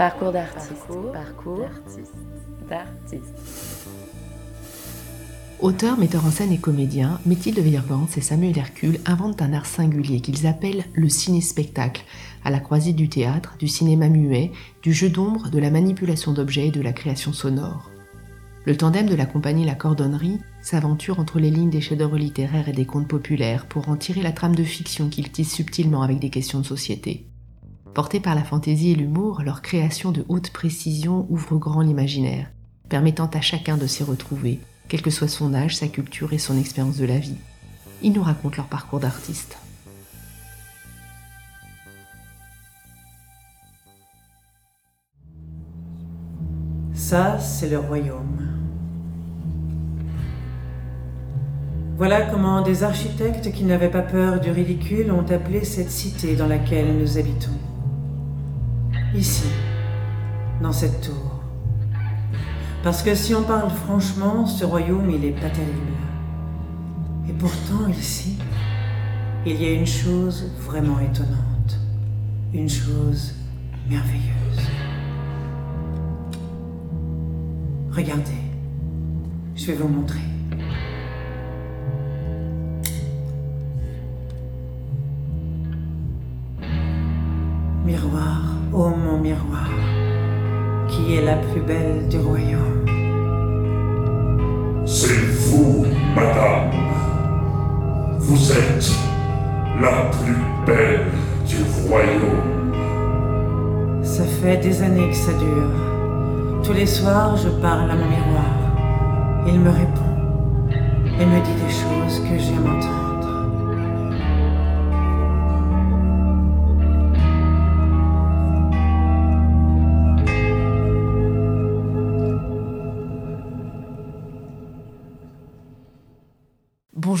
Parcours d'artiste. Parcours, d'artiste. Auteurs, metteurs en scène et comédiens, Mathilde Weyrgans et Samuel Hercule inventent un art singulier qu'ils appellent le ciné-spectacle, à la croisée du théâtre, du cinéma muet, du jeu d'ombre, de la manipulation d'objets et de la création sonore. Le tandem de la compagnie La Cordonnerie s'aventure entre les lignes des chefs-d'œuvre littéraires et des contes populaires pour en tirer la trame de fiction qu'ils tissent subtilement avec des questions de société. Portés par la fantaisie et l'humour, leur création de haute précision ouvre grand l'imaginaire, permettant à chacun de s'y retrouver, quel que soit son âge, sa culture et son expérience de la vie. Ils nous racontent leur parcours d'artiste. Ça, c'est le royaume. Voilà comment des architectes qui n'avaient pas peur du ridicule ont appelé cette cité dans laquelle nous habitons. Ici, dans cette tour. Parce que si on parle franchement, ce royaume, il est pas terrible. Et pourtant, ici, il y a une chose vraiment étonnante. Une chose merveilleuse. Regardez, je vais vous montrer. Miroir, qui est la plus belle du royaume. C'est vous, madame. Vous êtes la plus belle du royaume. Ça fait des années que ça dure. Tous les soirs, je parle à mon miroir. Il me répond et me dit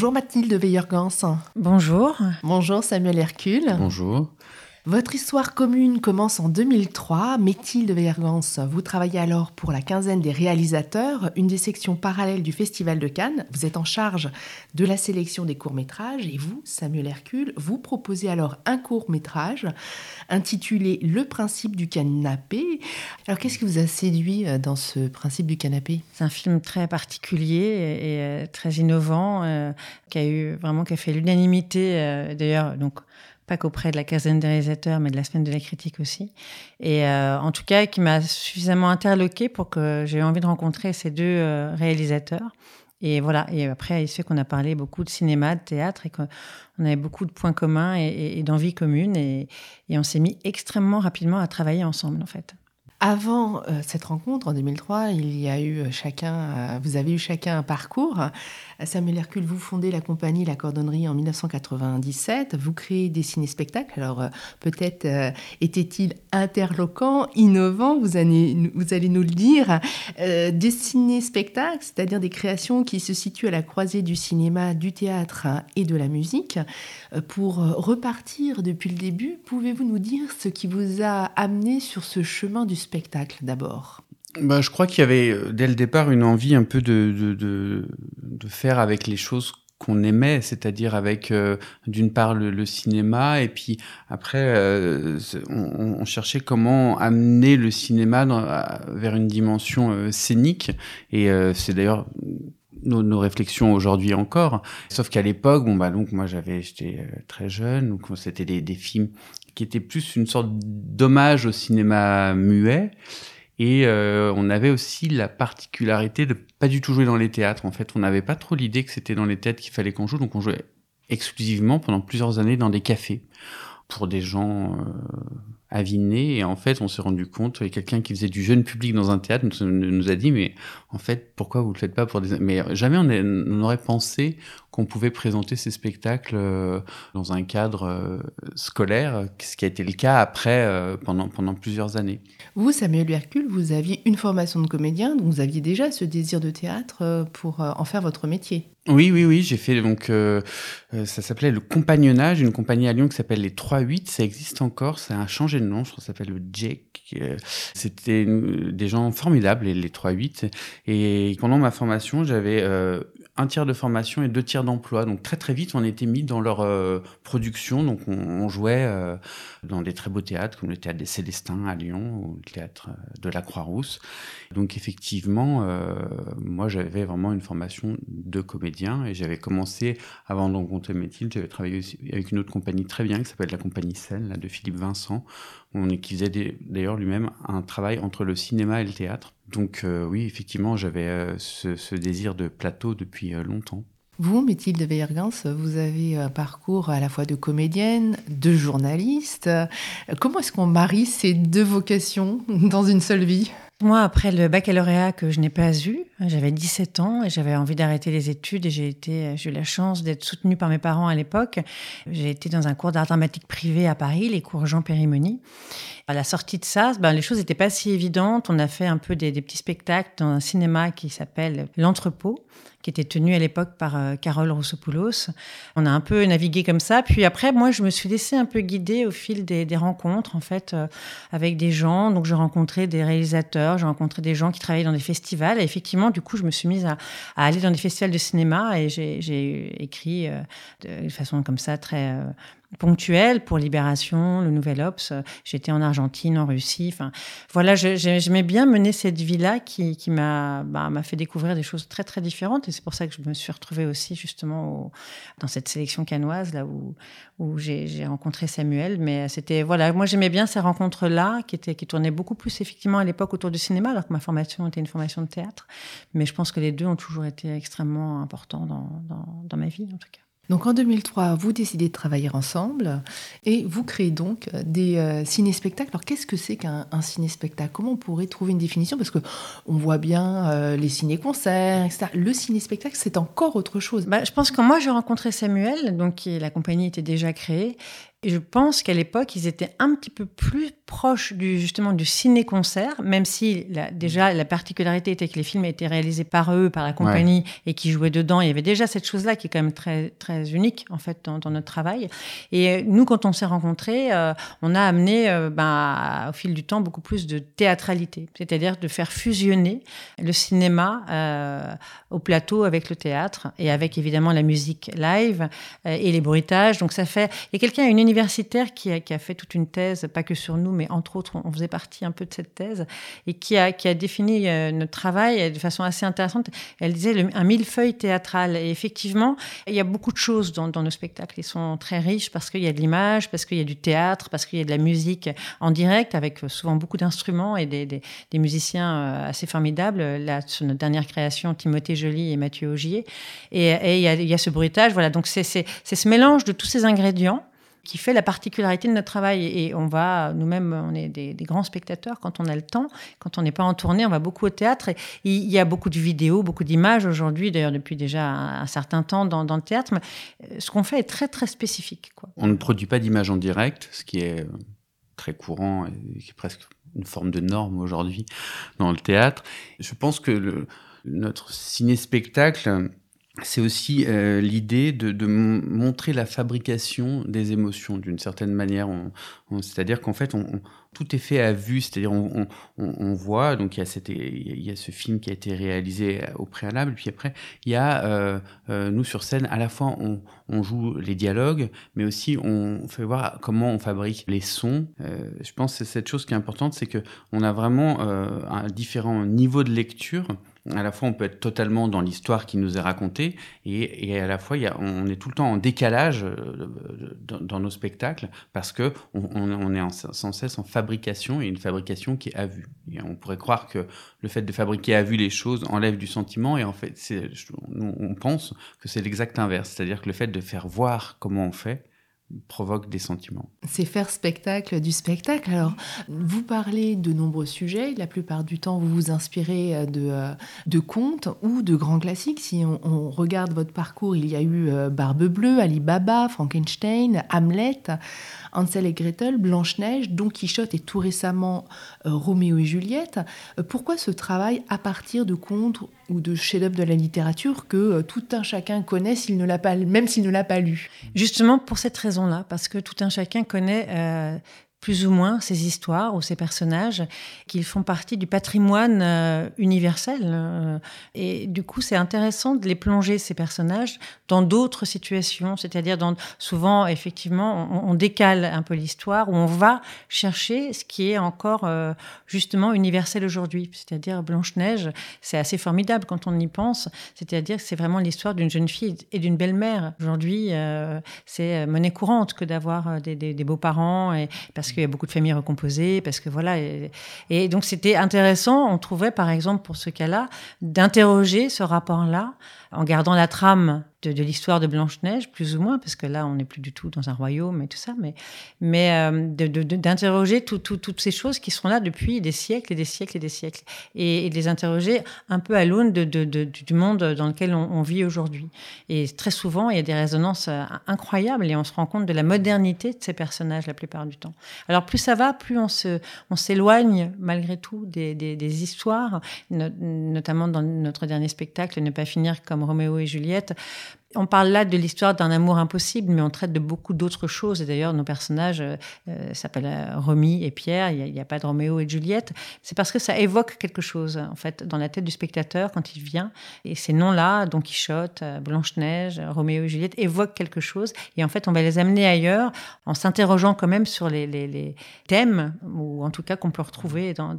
Bonjour Mathilde Weyrgans. Bonjour. Bonjour Samuel Hercule. Bonjour. Votre histoire commune commence en 2003. Mathilde Weyrgans, vous travaillez alors pour la quinzaine des réalisateurs, une des sections parallèles du Festival de Cannes. Vous êtes en charge de la sélection des courts-métrages et vous, Samuel Hercule, vous proposez alors un court-métrage intitulé Le principe du canapé. Alors qu'est-ce qui vous a séduit euh, dans ce principe du canapé? C'est un film très particulier et euh, très innovant euh, qui a eu vraiment fait l'unanimité d'ailleurs pas qu'auprès de la quinzaine des réalisateurs, mais de la semaine de la critique aussi. Et euh, en tout cas, qui m'a suffisamment interloqué pour que j'ai eu envie de rencontrer ces deux euh, réalisateurs. Et voilà. Et après, il se fait qu'on a parlé beaucoup de cinéma, de théâtre, et qu'on avait beaucoup de points communs et, et d'envies communes. Et, et on s'est mis extrêmement rapidement à travailler ensemble, en fait. Avant euh, cette rencontre, en 2003, il y a eu chacun, vous avez eu chacun un parcours. Samuel Hercule, vous fondez la compagnie La Cordonnerie en 1997. Vous créez des ciné-spectacles. Alors, euh, peut-être était-il interloquant, innovant, vous allez, nous le dire. des ciné-spectacles, c'est-à-dire des créations qui se situent à la croisée du cinéma, du théâtre et de la musique. pour repartir depuis le début, pouvez-vous nous dire ce qui vous a amené sur ce chemin du spectacle d'abord? Bah, Je crois qu'il y avait euh, dès le départ une envie un peu de, de, de, de faire avec les choses qu'on aimait, c'est-à-dire avec euh, d'une part le, cinéma et puis après euh, on, cherchait comment amener le cinéma vers une dimension scénique et c'est d'ailleurs nos, nos, réflexions aujourd'hui encore. Sauf qu'à l'époque, bon bah donc moi j'avais j'étais très jeune, donc c'était des, films qui était plus une sorte d'hommage au cinéma muet. Et euh, on avait aussi la particularité de pas du tout jouer dans les théâtres. En fait, on n'avait pas trop l'idée que c'était dans les théâtres qu'il fallait qu'on joue, donc on jouait exclusivement pendant plusieurs années dans des cafés pour des gens euh, avinés. Et en fait, on s'est rendu compte, a quelqu'un qui faisait du jeune public dans un théâtre nous, a dit, mais en fait, pourquoi vous le faites pas pour des... Mais jamais on, on aurait pensé qu'on pouvait présenter ces spectacles euh, dans un cadre euh, scolaire, ce qui a été le cas après, euh, pendant, pendant plusieurs années. Vous, Samuel Hercule, vous aviez une formation de comédien, donc vous aviez déjà ce désir de théâtre pour en faire votre métier. Oui, oui, oui, j'ai fait donc euh, ça s'appelait le Compagnonnage, une compagnie à Lyon qui s'appelle les 3-8, ça existe encore, ça a changé de nom, je crois que ça s'appelle le Jake. C'était des gens formidables, les, les 3-8. Et pendant ma formation, j'avais euh, un tiers de formation et deux tiers d'emploi. Donc très très vite, on été mis dans leur euh, production. Donc on, jouait euh, dans des très beaux théâtres comme le théâtre des Célestins à Lyon ou le théâtre de la Croix-Rousse. Donc effectivement, moi j'avais vraiment une formation de comédien et j'avais commencé, avant de rencontrer Mathilde, j'avais travaillé aussi avec une autre compagnie très bien qui s'appelle la compagnie Celle, là, de Philippe Vincent, on, qui faisait d'ailleurs lui-même un travail entre le cinéma et le théâtre. Donc euh, oui, effectivement, j'avais euh, ce, désir de plateau depuis euh, longtemps. Vous, Mathilde Veillergans, vous avez un parcours à la fois de comédienne, de journaliste. Comment est-ce qu'on marie ces deux vocations dans une seule vie? Moi, après le baccalauréat que je n'ai pas eu, j'avais 17 ans et j'avais envie d'arrêter les études et j'ai eu la chance d'être soutenue par mes parents à l'époque. J'ai été dans un cours d'art dramatique privé à Paris, les cours Jean Périmoni. À la sortie de ça, ben, les choses n'étaient pas si évidentes. On a fait un peu des, petits spectacles dans un cinéma qui s'appelle L'Entrepôt, qui était tenu à l'époque par euh, Carole Roussopoulos. On a un peu navigué comme ça. Puis après, moi, je me suis laissée un peu guider au fil des, rencontres, en fait, euh, avec des gens. Donc, j'ai rencontré des réalisateurs, j'ai rencontré des gens qui travaillaient dans des festivals. Et effectivement, du coup, je me suis mise à, aller dans des festivals de cinéma et j'ai écrit euh, de façon comme ça très ponctuelle pour Libération, le Nouvel Ops. J'étais en Argentine, en Russie. Enfin, voilà, j'aimais bien mener cette vie-là qui, qui bah, m'a fait découvrir des choses très très différentes. Et c'est pour ça que je me suis retrouvée aussi justement dans cette sélection canoise là où où j'ai rencontré Samuel. Mais c'était voilà, moi j'aimais bien ces rencontres-là qui qui tournaient beaucoup plus effectivement à l'époque autour du cinéma, alors que ma formation était une formation de théâtre. Mais je pense que les deux ont toujours été extrêmement importants dans, dans ma vie en tout cas. Donc en 2003, vous décidez de travailler ensemble et vous créez donc des euh, ciné-spectacles. Alors qu'est-ce que c'est qu'un ciné-spectacle? Comment on pourrait trouver une définition? Parce que on voit bien euh, les ciné-concerts, etc. Le ciné-spectacle, c'est encore autre chose. Bah, je pense que moi, j'ai rencontré Samuel, donc la compagnie était déjà créée, et je pense qu'à l'époque, ils étaient un petit peu plus proches du, justement du ciné-concert, même si déjà la particularité était que les films étaient réalisés par eux, par la compagnie, et qui jouaient dedans. Il y avait déjà cette chose-là qui est quand même très, très unique, en fait, dans, notre travail. Et nous, quand on s'est rencontrés, euh, on a amené, euh, ben, au fil du temps, beaucoup plus de théâtralité, c'est-à-dire de faire fusionner le cinéma euh, au plateau avec le théâtre, et avec évidemment la musique live et les bruitages. Donc ça fait... Et quelqu'un a une universitaire qui a, fait toute une thèse, pas que sur nous, mais entre autres, on faisait partie un peu de cette thèse, et qui a, défini euh, notre travail de façon assez intéressante. Elle disait un millefeuille théâtral. Et effectivement, il y a beaucoup de choses dans, nos spectacles. Ils sont très riches parce qu'il y a de l'image, parce qu'il y a du théâtre, parce qu'il y a de la musique en direct, avec souvent beaucoup d'instruments et des, musiciens euh, assez formidables. Là, sur notre dernière création, Timothée Joly et Mathieu Augier. Et, et il, y a, il y a ce bruitage. Voilà. Donc, c'est ce mélange de tous ces ingrédients qui fait la particularité de notre travail. Et on va, nous-mêmes, on est des, grands spectateurs quand on a le temps. Quand on n'est pas en tournée, on va beaucoup au théâtre. Il y a beaucoup de vidéos, beaucoup d'images aujourd'hui, d'ailleurs depuis déjà un, certain temps dans, le théâtre. Mais euh, ce qu'on fait est très, très spécifique. On ne produit pas d'images en direct, ce qui est euh, très courant et qui est presque une forme de norme aujourd'hui dans le théâtre. Je pense que notre ciné-spectacle c'est aussi euh, l'idée de, montrer la fabrication des émotions d'une certaine manière. c'est-à-dire qu'en fait, tout est fait à vue, c'est-à-dire on, voit, donc il y, a ce film qui a été réalisé au préalable, puis après, il y a, euh, euh, nous sur scène, à la fois on, joue les dialogues, mais aussi on fait voir comment on fabrique les sons. je pense que cette chose qui est importante, c'est qu'on a vraiment un différent niveau de lecture à la fois on peut être totalement dans l'histoire qui nous est racontée et, à la fois on est tout le temps en décalage euh, dans, nos spectacles parce que on, est sans cesse en fabrication et une fabrication qui est à vue. On pourrait croire que le fait de fabriquer à vue les choses enlève du sentiment et en fait on pense que c'est l'exact inverse, c'est-à-dire que le fait de faire voir comment on fait provoque des sentiments. C'est faire spectacle du spectacle. Alors, vous parlez de nombreux sujets. La plupart du temps, vous vous inspirez euh, de, euh, de contes ou de grands classiques. Si on, regarde votre parcours, il y a eu euh, Barbe Bleue, Ali Baba, Frankenstein, Hamlet. Hansel et Gretel, Blanche-Neige, Don Quichotte et tout récemment euh, Roméo et Juliette. Pourquoi ce travail à partir de contes ou de chefs-d'œuvre de la littérature que euh, tout un chacun connaît s'il ne l'a pas, même s'il ne l'a pas lu? Justement pour cette raison-là, parce que tout un chacun connaît plus ou moins ces histoires ou ces personnages qu'ils font partie du patrimoine euh, universel. Euh, et du coup, c'est intéressant de les plonger, ces personnages, dans d'autres situations, c'est-à-dire souvent, effectivement, on, décale un peu l'histoire, où on va chercher ce qui est encore euh, justement universel aujourd'hui, c'est-à-dire Blanche-Neige, c'est assez formidable quand on y pense, c'est-à-dire que c'est vraiment l'histoire d'une jeune fille et d'une belle-mère. Aujourd'hui, c'est monnaie courante que d'avoir des beaux-parents, et, parce parce qu'il y a beaucoup de familles recomposées, parce que voilà. Et, donc c'était intéressant, on trouvait par exemple pour ce cas-là, d'interroger ce rapport-là en gardant la trame de, l'histoire de Blanche-Neige, plus ou moins, parce que là, on n'est plus du tout dans un royaume et tout ça, mais, mais euh, d'interroger toutes ces choses qui sont là depuis des siècles et des siècles et des siècles, et, de les interroger un peu à l'aune du monde dans lequel on, vit aujourd'hui. Et très souvent, il y a des résonances euh, incroyables, et on se rend compte de la modernité de ces personnages la plupart du temps. Alors plus ça va, plus on s'éloigne on malgré tout des, des, histoires, notamment dans notre dernier spectacle, Ne pas finir comme Roméo et Juliette. On parle là de l'histoire d'un amour impossible, mais on traite de beaucoup d'autres choses. Et d'ailleurs, nos personnages euh, euh, s'appellent euh, Romy et Pierre. Il n'y a, pas de Roméo et Juliette. C'est parce que ça évoque quelque chose, en fait, dans la tête du spectateur quand il vient. Et ces noms-là, Don Quichotte, Blanche-Neige, Roméo et Juliette, évoquent quelque chose. Et en fait, on va les amener ailleurs en s'interrogeant quand même sur les, thèmes, ou en tout cas qu'on peut retrouver dans,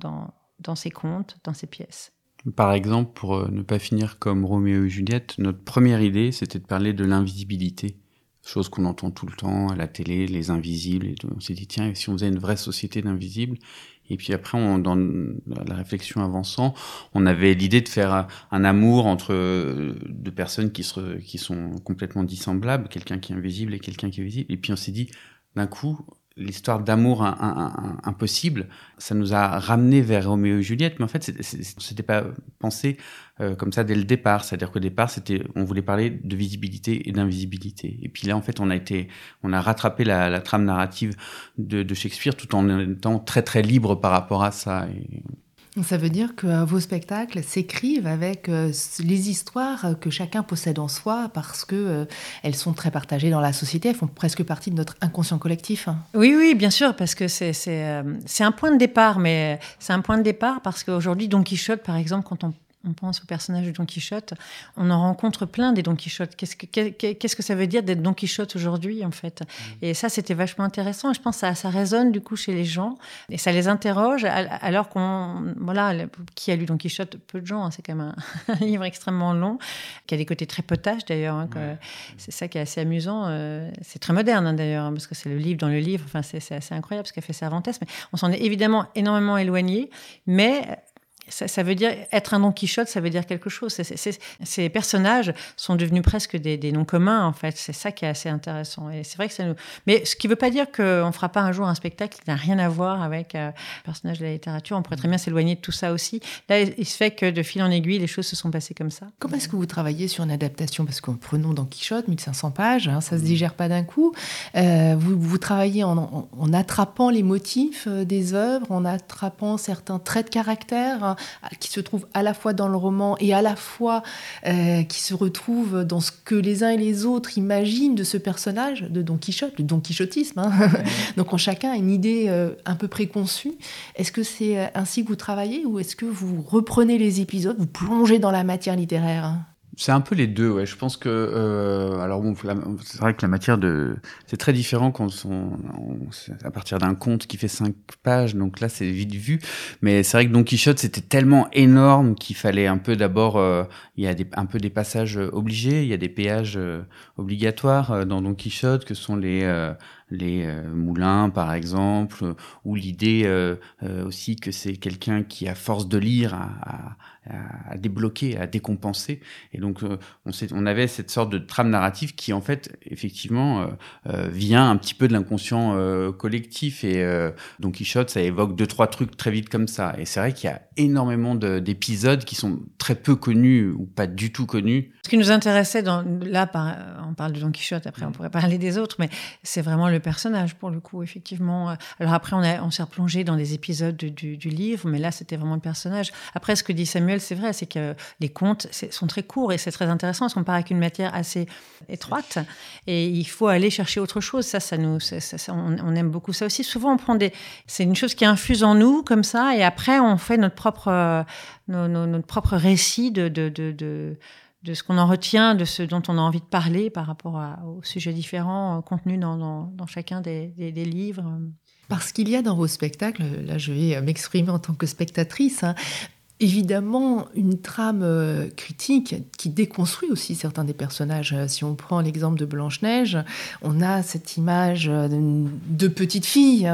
dans ces contes, dans ces pièces. Par exemple, pour euh, ne pas finir comme Roméo et Juliette, notre première idée, c'était de parler de l'invisibilité, chose qu'on entend tout le temps à la télé, les invisibles. Et on s'est dit, tiens, si on faisait une vraie société d'invisibles? Et puis après, on, dans la réflexion avançant, on avait l'idée de faire un amour entre euh, deux personnes qui, qui sont complètement dissemblables, quelqu'un qui est invisible et quelqu'un qui est visible. Et puis on s'est dit, d'un coup, l'histoire d'amour impossible, ça nous a ramené vers Roméo et Juliette, mais en fait, c'était pas pensé euh, comme ça dès le départ. C'est-à-dire qu'au départ, c'était, on voulait parler de visibilité et d'invisibilité. Et puis là, en fait, on a été, on a rattrapé la, trame narrative de, Shakespeare tout en étant très très libre par rapport à ça. Ça veut dire que euh, vos spectacles s'écrivent avec euh, les histoires que chacun possède en soi parce que euh, elles sont très partagées dans la société, elles font presque partie de notre inconscient collectif. Oui, oui, bien sûr, parce que c'est c'est un point de départ, mais c'est un point de départ parce qu'aujourd'hui, Don Quichotte, par exemple, quand on on pense au personnage de Don Quichotte, on en rencontre plein des Don Quichotte. Qu'est-ce que, qu'est-ce que ça veut dire d'être Don Quichotte aujourd'hui, en fait? Mmh. Et ça, c'était vachement intéressant. Je pense que ça, ça résonne du coup chez les gens et ça les interroge. Alors qu'on, voilà, qui a lu Don Quichotte? Peu de gens. Hein, c'est quand même un, livre extrêmement long, qui a des côtés très potages d'ailleurs. Hein, c'est ça qui est assez amusant. Euh, c'est très moderne hein, d'ailleurs, parce que c'est le livre dans le livre. Enfin, c'est, assez incroyable ce qu'a fait Cervantes. Mais on s'en est évidemment énormément éloigné. Mais ça, veut dire être un Don Quichotte, ça veut dire quelque chose. ces personnages sont devenus presque des, noms communs, en fait. C'est ça qui est assez intéressant. Et c'est vrai que ça nous. Mais ce qui ne veut pas dire qu'on ne fera pas un jour un spectacle qui n'a rien à voir avec euh, un personnage de la littérature. On pourrait très bien s'éloigner de tout ça aussi. Là, il se fait que de fil en aiguille, les choses se sont passées comme ça. Comment est-ce que vous travaillez sur une adaptation? Parce que prenons Don Quichotte, 1500 pages, hein, ça se digère pas d'un coup. Euh, vous, travaillez en, attrapant les motifs euh, des œuvres, en attrapant certains traits de caractère. Hein, qui se trouve à la fois dans le roman et à la fois euh, qui se retrouve dans ce que les uns et les autres imaginent de ce personnage de Don Quichotte, le Don Quichotisme. Hein. Donc en chacun a une idée euh, un peu préconçue. Est-ce que c'est euh, ainsi que vous travaillez ou est-ce que vous reprenez les épisodes, vous plongez dans la matière littéraire c'est un peu les deux, ouais. Je pense que, euh, alors bon, c'est vrai que la matière de, c'est très différent quand on, à partir d'un conte qui fait cinq pages, donc là c'est vite vu. Mais c'est vrai que Don Quichotte c'était tellement énorme qu'il fallait un peu d'abord, euh, il y a un peu des passages obligés, il y a des péages euh, obligatoires dans Don Quichotte que sont les les moulins par exemple, ou l'idée aussi que c'est quelqu'un qui à force de lire a, à, débloquer, à décompenser. Et donc, euh, on, on, avait cette sorte de trame narrative qui, en fait, effectivement, euh, euh, vient un petit peu de l'inconscient collectif. Et Don Quichotte, ça évoque deux, trois trucs très vite comme ça. Et c'est vrai qu'il y a énormément d'épisodes qui sont très peu connus ou pas du tout connus. Ce qui nous intéressait, dans, là, par, on parle de Don Quichotte, après on pourrait parler des autres, mais c'est vraiment le, personnage pour le coup, effectivement. Alors après, on, on s'est replongé dans des épisodes du, livre, mais là, c'était vraiment le personnage. Après, ce que dit Samuel, c'est vrai, c'est que les contes sont très courts et c'est très intéressant. Sont pas avec une matière assez étroite et il faut aller chercher autre chose. Ça, ça nous, ça, on, aime beaucoup ça aussi. Souvent, on prend des, c'est une chose qui infuse en nous comme ça et après, on fait notre propre, notre propre récit de de ce qu'on en retient, de ce dont on a envie de parler par rapport aux sujets différents euh, contenus dans, chacun des, des, livres. Parce qu'il y a dans vos spectacles, là je vais m'exprimer en tant que spectatrice, hein, évidemment une trame euh, critique qui déconstruit aussi certains des personnages. Euh, si on prend l'exemple de Blanche-Neige, on a cette image euh, de petite fille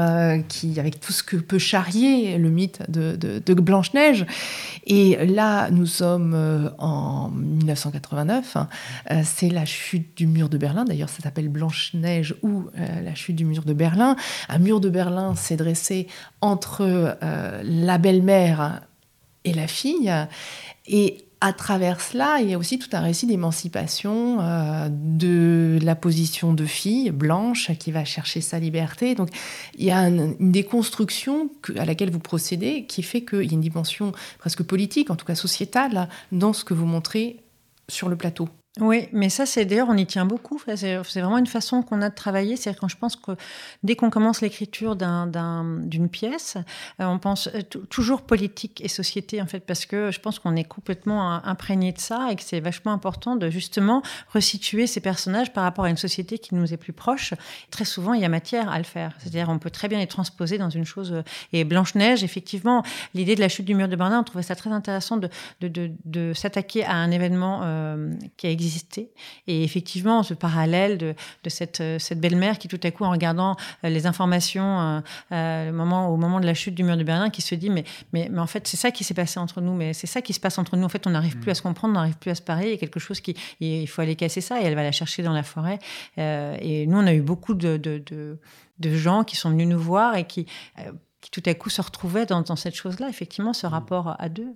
qui, avec tout ce que peut charrier le mythe de, Blanche-Neige. Et là, nous sommes en 1989. C'est la chute du mur de Berlin. D'ailleurs, ça s'appelle Blanche-Neige ou la chute du mur de Berlin. Un mur de Berlin s'est dressé entre la belle-mère et la fille. Et à travers cela, il y a aussi tout un récit d'émancipation euh, de la position de fille blanche qui va chercher sa liberté. Donc il y a une déconstruction à laquelle vous procédez qui fait qu'il y a une dimension presque politique, en tout cas sociétale, dans ce que vous montrez sur le plateau. Oui, mais ça, c'est d'ailleurs, on y tient beaucoup. C'est vraiment une façon qu'on a de travailler. C'est quand je pense que dès qu'on commence l'écriture d'une pièce, euh, on pense euh, toujours politique et société, en fait, parce que je pense qu'on est complètement imprégné de ça et que c'est vachement important de justement resituer ces personnages par rapport à une société qui nous est plus proche. Très souvent, il y a matière à le faire. C'est-à-dire, on peut très bien les transposer dans une chose. Euh, et Blanche-Neige, effectivement, l'idée de la chute du mur de Berlin, on trouvait ça très intéressant de, s'attaquer à un événement qui a existé et effectivement, ce parallèle de, cette, euh, cette belle-mère qui, tout à coup, en regardant euh, les informations euh, moment, au moment de la chute du mur de Berlin, qui se dit mais, mais, mais en fait, c'est ça qui s'est passé entre nous, mais c'est ça qui se passe entre nous. En fait, on n'arrive plus à se comprendre, on n'arrive plus à se parler. Il y a quelque chose qui. Il faut aller casser ça et elle va la chercher dans la forêt. et nous, on a eu beaucoup de, de, de, gens qui sont venus nous voir et qui qui tout à coup se retrouvaient dans, dans cette chose-là, effectivement, ce rapport à deux.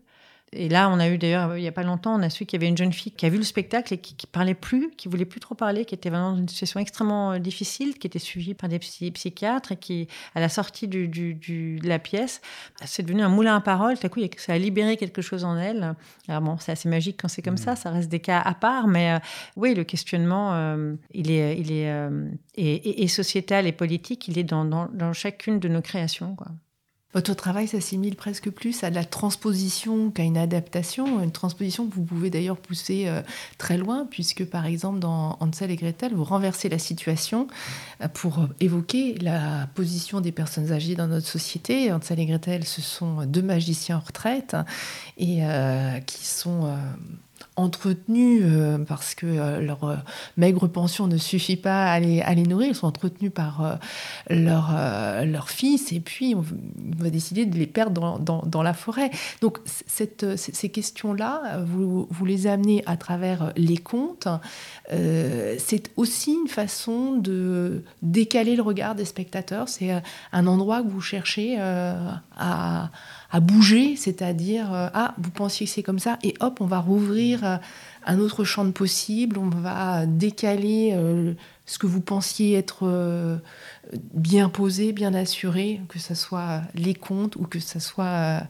Et là, on a eu d'ailleurs, il n'y a pas longtemps, on a su qu'il y avait une jeune fille qui a vu le spectacle et qui, qui parlait plus, qui voulait plus trop parler, qui était vraiment dans une situation extrêmement euh, difficile, qui était suivie par des psychiatres et qui, à la sortie du, du, de la pièce, c'est devenu un moulin à parole. Tout à coup, ça a libéré quelque chose en elle. Alors bon, c'est assez magique quand c'est comme ça, mmh. ça reste des cas à part, mais euh, oui, le questionnement, euh, il est, il est et, et, sociétal et politique, il est dans, dans, dans chacune de nos créations, quoi. Votre travail s'assimile presque plus à la transposition qu'à une adaptation, une transposition que vous pouvez d'ailleurs pousser euh, très loin, puisque par exemple dans Hansel et Gretel, vous renversez la situation euh, pour évoquer la position des personnes âgées dans notre société. Hansel et Gretel, ce sont deux magiciens en retraite et euh, qui sont entretenus euh, parce que euh, leur euh, maigre pension ne suffit pas à les, nourrir. Ils sont entretenus par leur, leur fils et puis on, va décider de les perdre dans, dans, dans la forêt. Donc cette, ces questions-là, vous, vous les amenez à travers les contes. c'est aussi une façon de décaler le regard des spectateurs. C'est un endroit que vous cherchez à à bouger, c'est-à-dire, euh, ah, vous pensiez que c'est comme ça, et hop, on va rouvrir euh, un autre champ de possible, on va décaler euh, ce que vous pensiez être bien posé, bien assuré, que ce soit les contes ou que ce soit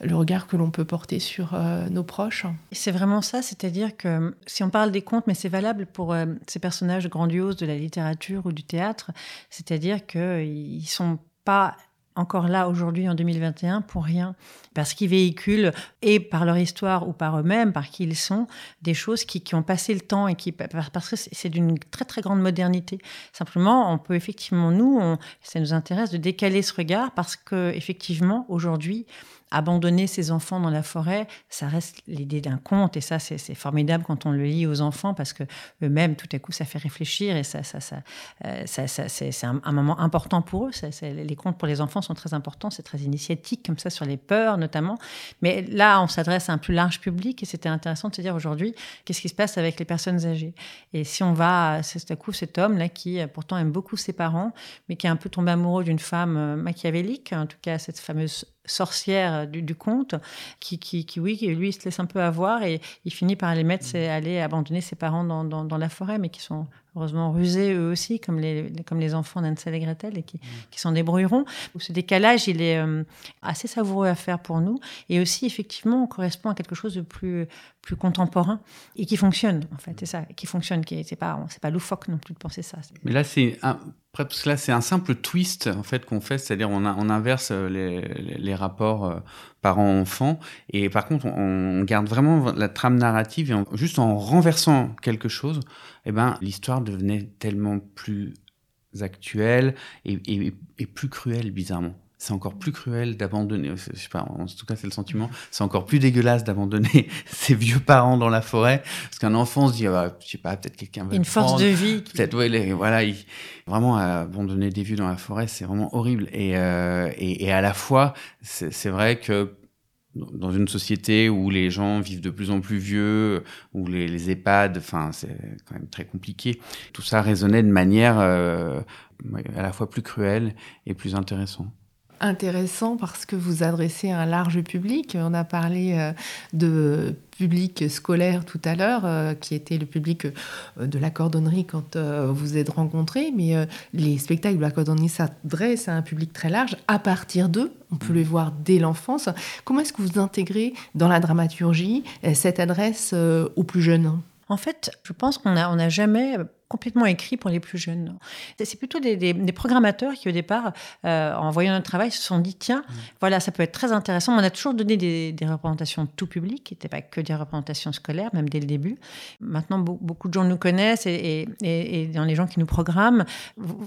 le regard que l'on peut porter sur nos proches. C'est vraiment ça, c'est-à-dire que si on parle des contes, mais c'est valable pour ces personnages grandioses de la littérature ou du théâtre, c'est-à-dire qu'ils ne sont pas encore là aujourd'hui en 2021 pour rien, parce qu'ils véhiculent, et par leur histoire ou par eux-mêmes, par qui ils sont, des choses qui, qui ont passé le temps et qui, parce que c'est d'une très très grande modernité. Simplement, on peut effectivement, nous, ça nous intéresse de décaler ce regard parce que effectivement, aujourd'hui, abandonner ses enfants dans la forêt, ça reste l'idée d'un conte. Et ça, c'est formidable quand on le lit aux enfants parce que eux-mêmes, tout à coup, ça fait réfléchir et ça, ça, ça, euh, c'est un, moment important pour eux. les contes pour les enfants sont très importants, c'est très initiatique, comme ça, sur les peurs notamment. Mais là, on s'adresse à un plus large public et c'était intéressant de se dire aujourd'hui, qu'est-ce qui se passe avec les personnes âgées? Et si on va, c'est à coup cet homme-là qui pourtant aime beaucoup ses parents, mais qui est un peu tombé amoureux d'une femme euh, machiavélique, en tout cas cette fameuse sorcière du, conte, qui, qui, qui, oui, lui, il se laisse un peu avoir et il finit par aller mettre, ses, aller abandonner ses parents dans, dans, la forêt, mais qui sont heureusement rusés eux aussi, comme les, comme les enfants d'Ansel et Gretel, et qui, qui s'en débrouilleront. Ce décalage, il est euh, assez savoureux à faire pour nous, et aussi effectivement, on correspond à quelque chose de plus, plus contemporain et qui fonctionne en fait, c'est ça, qui fonctionne, qui c'est pas, c'est pas loufoque non plus de penser ça. Mais là, c'est un, là, c'est un simple twist en fait qu'on fait, c'est-à-dire on, inverse les, les rapports euh, parents-enfants, et par contre, on, garde vraiment la trame narrative et juste en renversant quelque chose, eh ben, l'histoire devenait tellement plus actuelle et plus cruelle bizarrement c'est encore plus cruel d'abandonner, je sais pas, en tout cas c'est le sentiment, c'est encore plus dégueulasse d'abandonner ses vieux parents dans la forêt, parce qu'un enfant se dit, ah, je sais pas, peut-être quelqu'un va Une force de vie. Peut-être, ouais, voilà, vraiment abandonner des vieux dans la forêt, c'est vraiment horrible. Et, euh, et, et, à la fois, c'est vrai que dans une société où les gens vivent de plus en plus vieux, où les, les EHPAD, enfin, c'est quand même très compliqué. Tout ça résonnait de manière euh, à la fois plus cruelle et plus intéressante intéressant parce que vous adressez un large public. On a parlé euh, de public scolaire tout à l'heure, euh, qui était le public euh, de la cordonnerie quand vous êtes rencontrés, mais les spectacles de la cordonnerie s'adressent à un public très large à partir d'eux. On peut les voir dès l'enfance. Comment est-ce que vous intégrez dans la dramaturgie cette adresse aux plus jeunes? En fait, je pense qu'on n'a on a jamais complètement écrit pour les plus jeunes. C'est plutôt des, programmateurs qui, au départ, euh, en voyant notre travail, se sont dit tiens, mmh. voilà, ça peut être très intéressant. On a toujours donné des, représentations tout public, qui n'étaient pas que des représentations scolaires, même dès le début. Maintenant, beaucoup de gens nous connaissent et, dans les gens qui nous programment,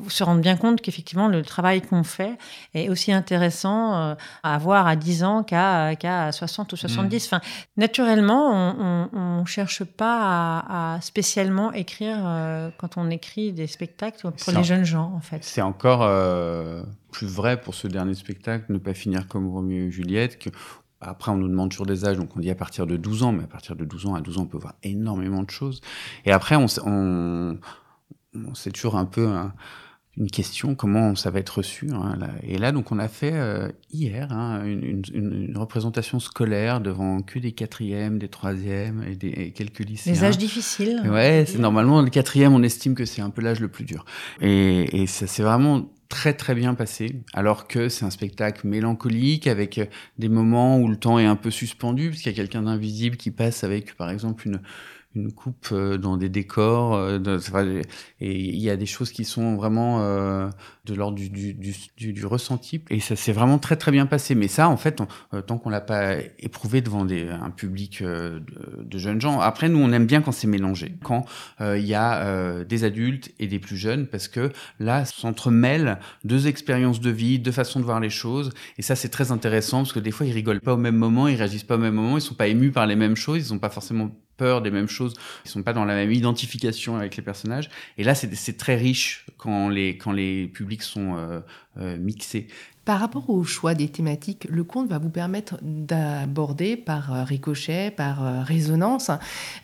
se rendent bien compte qu'effectivement, le travail qu'on fait est aussi intéressant euh, à avoir à 10 ans qu'à 60 ou 70. Mmh. Enfin, naturellement, on ne cherche pas à, spécialement écrire. Euh, quand on écrit des spectacles pour les jeunes gens, en fait. C'est encore euh, plus vrai pour ce dernier spectacle, ne pas finir comme Roméo et Juliette, que après, on nous demande toujours des âges, donc on dit à partir de 12 ans, mais à partir de 12 ans, à 12 ans, on peut voir énormément de choses. Et après, on, on, on c'est toujours un peu une question, comment ça va être reçu. Hein, Et là, donc, on a fait euh, hier hein, une, une, une, représentation scolaire devant que des quatrièmes, des troisièmes et, des, quelques lycéens. Les âges difficiles. Ouais, c'est normalement le quatrième, on estime que c'est un peu l'âge le plus dur. Et, et ça s'est vraiment très très bien passé, alors que c'est un spectacle mélancolique avec des moments où le temps est un peu suspendu, parce qu'il y a quelqu'un d'invisible qui passe avec, par exemple, une une coupe euh, dans des décors. Euh, et il y a des choses qui sont vraiment euh, de l'ordre du, du, du, du, ressenti. Et ça s'est vraiment très très bien passé. Mais ça, en fait, tant qu'on l'a pas éprouvé devant des, un public de, de, jeunes gens. Après, nous, on aime bien quand c'est mélangé, quand il y a des adultes et des plus jeunes, parce que là, s'entremêlent deux expériences de vie, deux façons de voir les choses. Et ça, c'est très intéressant parce que des fois, ils rigolent pas au même moment, ils réagissent pas au même moment, ils sont pas émus par les mêmes choses, ils sont pas forcément peur des mêmes choses, ils sont pas dans la même identification avec les personnages. Et là, c'est très riche quand les, quand les publics sont euh, euh, mixés. Par rapport au choix des thématiques, le conte va vous permettre d'aborder par euh, ricochet, par résonance.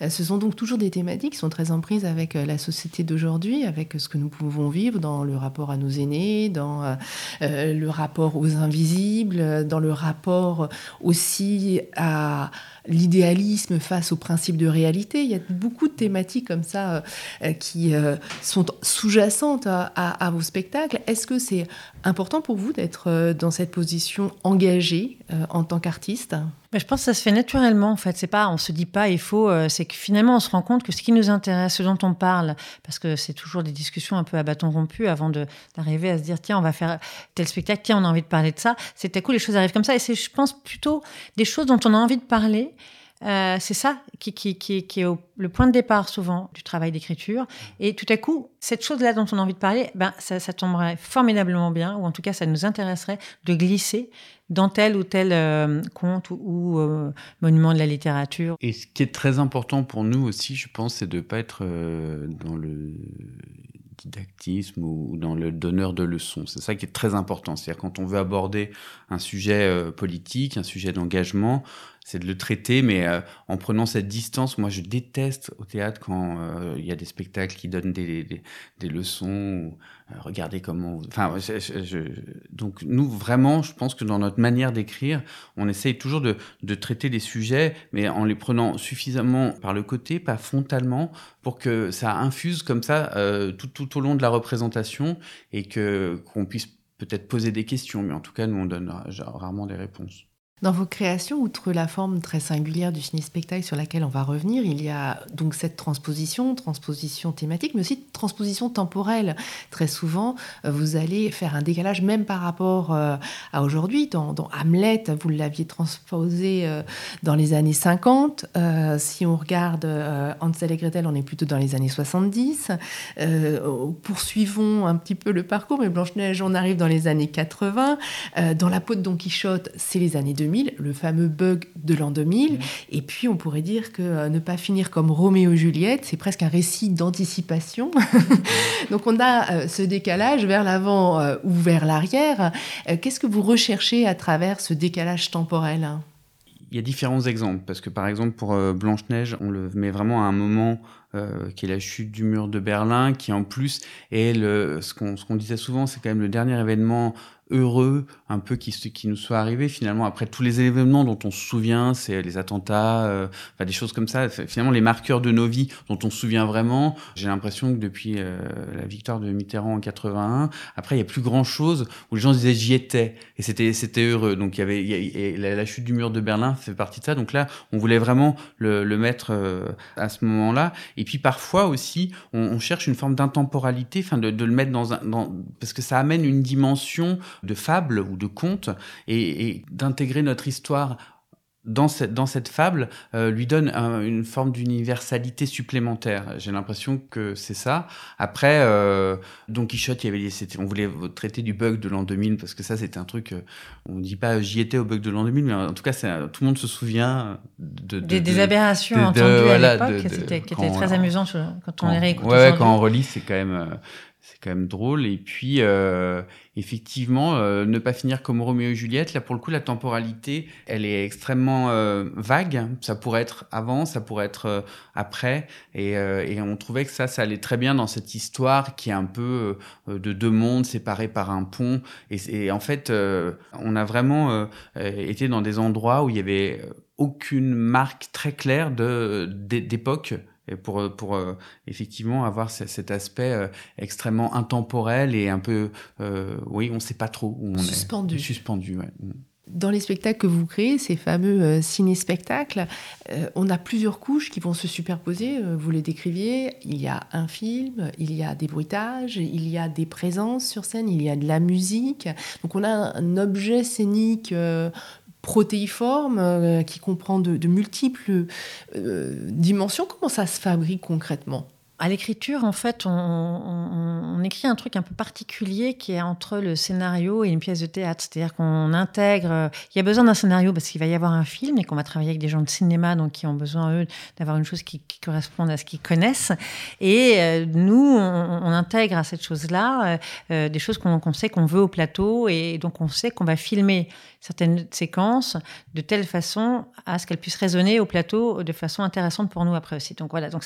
Ce sont donc toujours des thématiques qui sont très en prise avec la société d'aujourd'hui, avec ce que nous pouvons vivre dans le rapport à nos aînés, dans le rapport aux invisibles, dans le rapport aussi à l'idéalisme face au principe de réalité. Il y a beaucoup de thématiques comme ça euh, euh, qui euh, sont sous-jacentes à, vos spectacles. Est-ce que c'est important pour vous d'être dans cette position engagée en tant qu'artiste je pense que ça se fait naturellement en fait. C'est pas, on se dit pas il faut. c'est que finalement on se rend compte que ce qui nous intéresse, ce dont on parle, parce que c'est toujours des discussions un peu à bâton rompu avant d'arriver à se dire tiens on va faire tel spectacle, tiens on a envie de parler de ça. C'est à coup les choses arrivent comme ça et c'est je pense plutôt des choses dont on a envie de parler euh, c'est ça qui, est le point de départ souvent du travail d'écriture. Et tout à coup, cette chose-là dont on a envie de parler, ben, ça, ça, tomberait formidablement bien, ou en tout cas, ça nous intéresserait de glisser dans tel ou tel euh, conte ou, euh, monument de la littérature. Et ce qui est très important pour nous aussi, je pense, c'est de ne pas être dans le didactisme ou dans le donneur de leçons. C'est ça qui est très important. C'est-à-dire quand on veut aborder un sujet politique, un sujet d'engagement, c'est de le traiter, mais euh, en prenant cette distance. Moi, je déteste au théâtre quand euh, il y a des spectacles qui donnent des, des, des leçons. Ou, euh, regardez comment. Enfin, je, donc nous vraiment, je pense que dans notre manière d'écrire, on essaye toujours de, de, traiter les sujets, mais en les prenant suffisamment par le côté, pas frontalement, pour que ça infuse comme ça tout, tout au long de la représentation et que qu'on puisse peut-être poser des questions, mais en tout cas, nous on donne rarement des réponses. Dans vos créations, outre la forme très singulière du ciné-spectacle sur laquelle on va revenir, il y a donc cette transposition, transposition thématique, mais aussi transposition temporelle. Très souvent, euh, vous allez faire un décalage même par rapport euh, à aujourd'hui. Dans, Hamlet, vous l'aviez transposé euh, dans les années 50. si on regarde Hansel et Gretel, on est plutôt dans les années 70. poursuivons un petit peu le parcours, mais Blanche-Neige, on arrive dans les années 80. dans La peau de Don Quichotte, c'est les années 2000 le fameux bug de l'an 2000. Et puis, on pourrait dire que euh, ne pas finir comme Roméo et Juliette, c'est presque un récit d'anticipation. Donc, on a euh, ce décalage vers l'avant euh, ou vers l'arrière. Qu'est-ce que vous recherchez à travers ce décalage temporel? Il y a différents exemples, parce que par exemple pour Blanche-Neige, on le met vraiment à un moment qui est la chute du mur de Berlin, qui en plus est le, ce qu'on disait souvent, c'est quand même le dernier événement heureux un peu qui, qui nous soit arrivé finalement après tous les événements dont on se souvient, c'est les attentats, euh, enfin, des choses comme ça, finalement les marqueurs de nos vies dont on se souvient vraiment. J'ai l'impression que depuis euh, la victoire de Mitterrand en 81, après il y a plus grand chose où les gens disaient j'y étais et c'était c'était heureux. Donc il y avait la, chute du mur de Berlin fait partie de ça. Donc là on voulait vraiment le, le mettre euh, à ce moment-là. Et puis parfois aussi on, on cherche une forme d'intemporalité, enfin de, de, le mettre dans un dans, parce que ça amène une dimension de fable ou de conte et, d'intégrer notre histoire dans cette, dans cette fable euh, lui donne une forme d'universalité supplémentaire. J'ai l'impression que c'est ça. Après, euh, Don Quichotte, il y avait, on voulait traiter du bug de l'an 2000 parce que ça, c'était un truc. Euh, on ne dit pas j'y étais au bug de l'an 2000, mais en tout cas, tout le monde se souvient de, des, aberrations entendues à l'époque, qui étaient très amusantes quand on les réécoute. Ouais, quand on relit, c'est quand même c'est quand même drôle. Et puis, euh, effectivement, euh, ne pas finir comme Roméo et Juliette, là, pour le coup, la temporalité, elle est extrêmement euh, vague. Ça pourrait être avant, ça pourrait être après. Et, et, on trouvait que ça, ça allait très bien dans cette histoire qui est un peu de deux mondes séparés par un pont. Et, et en fait, on a vraiment été dans des endroits où il y avait aucune marque très claire de d'époque et pour, pour euh, effectivement avoir cet aspect euh, extrêmement intemporel et un peu, euh, oui, on ne sait pas trop où on suspendu. est. Suspendu. Ouais. Mm. Dans les spectacles que vous créez, ces fameux ciné-spectacles, on a plusieurs couches qui vont se superposer. vous les décriviez. Il y a un film, il y a des bruitages, il y a des présences sur scène, il y a de la musique. Donc on a un objet scénique protéiforme euh, qui comprend de, multiples euh, dimensions. Comment ça se fabrique concrètement? À l'écriture, en fait, on, écrit un truc un peu particulier qui est entre le scénario et une pièce de théâtre. C'est-à-dire qu'on intègre. Il y a besoin d'un scénario parce qu'il va y avoir un film et qu'on va travailler avec des gens de cinéma, donc qui ont besoin, eux, d'avoir une chose qui, corresponde à ce qu'ils connaissent. Et euh, nous, on, intègre à cette chose-là des choses qu'on sait qu'on veut au plateau et donc on sait qu'on va filmer certaines séquences de telle façon à ce qu'elles puissent résonner au plateau de façon intéressante pour nous après aussi. Donc voilà, donc